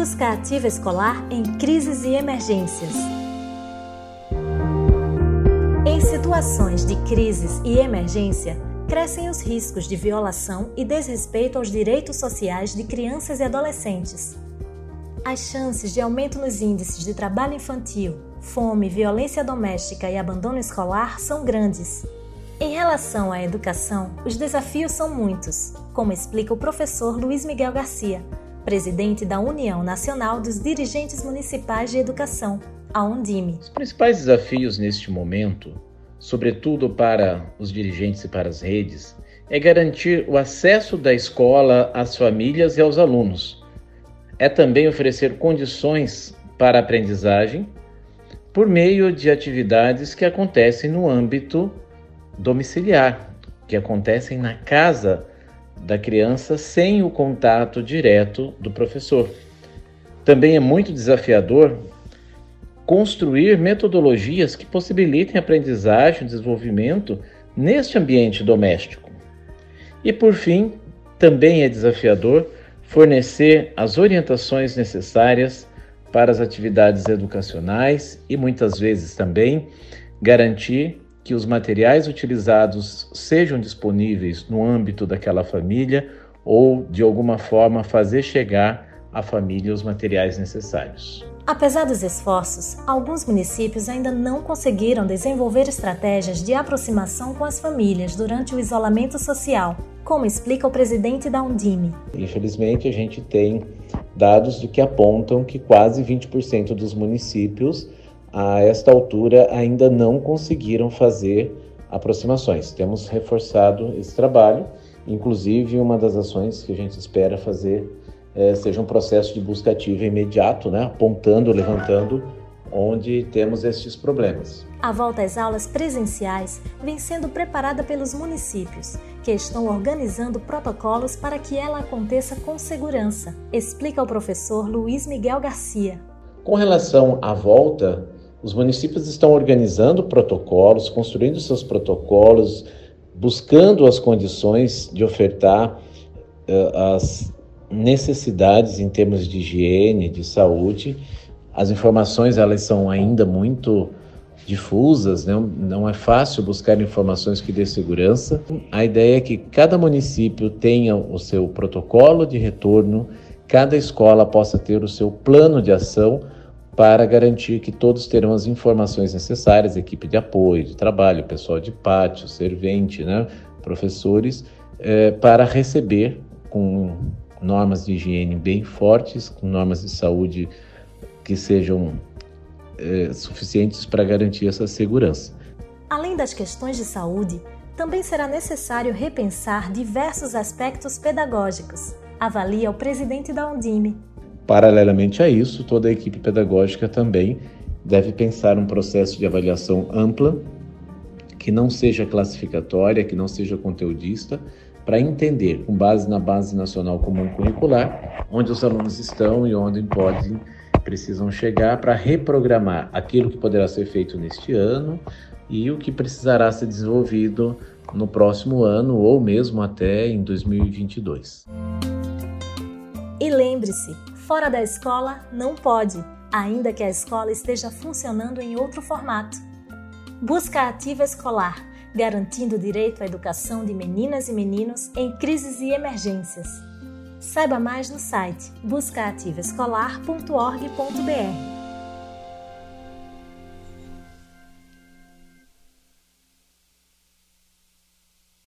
Busca ativa escolar em crises e emergências. Em situações de crises e emergência, crescem os riscos de violação e desrespeito aos direitos sociais de crianças e adolescentes. As chances de aumento nos índices de trabalho infantil, fome, violência doméstica e abandono escolar são grandes. Em relação à educação, os desafios são muitos, como explica o professor Luiz Miguel Garcia, presidente da União Nacional dos Dirigentes Municipais de Educação, a Undime. Os principais desafios neste momento, sobretudo para os dirigentes e para as redes, é garantir o acesso da escola às famílias e aos alunos. É também oferecer condições para a aprendizagem por meio de atividades que acontecem no âmbito domiciliar, que acontecem na casa da criança sem o contato direto do professor. Também é muito desafiador construir metodologias que possibilitem aprendizagem e desenvolvimento neste ambiente doméstico. E por fim, também é desafiador fornecer as orientações necessárias para as atividades educacionais e muitas vezes também garantir que os materiais utilizados sejam disponíveis no âmbito daquela família ou, de alguma forma, fazer chegar à família os materiais necessários. Apesar dos esforços, alguns municípios ainda não conseguiram desenvolver estratégias de aproximação com as famílias durante o isolamento social, como explica o presidente da Undime. Infelizmente, a gente tem dados de que apontam que quase 20% dos municípios a esta altura ainda não conseguiram fazer aproximações. Temos reforçado esse trabalho, inclusive uma das ações que a gente espera fazer é, seja um processo de busca ativa imediato, né, apontando, levantando onde temos estes problemas. A volta às aulas presenciais vem sendo preparada pelos municípios, que estão organizando protocolos para que ela aconteça com segurança, explica o professor Luiz Miguel Garcia. Com relação à volta, os municípios estão organizando protocolos, construindo seus protocolos, buscando as condições de ofertar uh, as necessidades em termos de higiene, de saúde. As informações elas são ainda muito difusas, né? não é fácil buscar informações que dê segurança. A ideia é que cada município tenha o seu protocolo de retorno, cada escola possa ter o seu plano de ação para garantir que todos terão as informações necessárias, equipe de apoio, de trabalho, pessoal de pátio, servente, né, professores, é, para receber com normas de higiene bem fortes, com normas de saúde que sejam é, suficientes para garantir essa segurança. Além das questões de saúde, também será necessário repensar diversos aspectos pedagógicos, avalia o presidente da Undime, Paralelamente a isso, toda a equipe pedagógica também deve pensar um processo de avaliação ampla, que não seja classificatória, que não seja conteudista, para entender, com base na Base Nacional Comum Curricular, onde os alunos estão e onde podem, precisam chegar para reprogramar aquilo que poderá ser feito neste ano e o que precisará ser desenvolvido no próximo ano ou mesmo até em 2022. E lembre-se, fora da escola não pode, ainda que a escola esteja funcionando em outro formato. Busca ativa escolar, garantindo o direito à educação de meninas e meninos em crises e emergências. Saiba mais no site buscaativaescolar.org.br.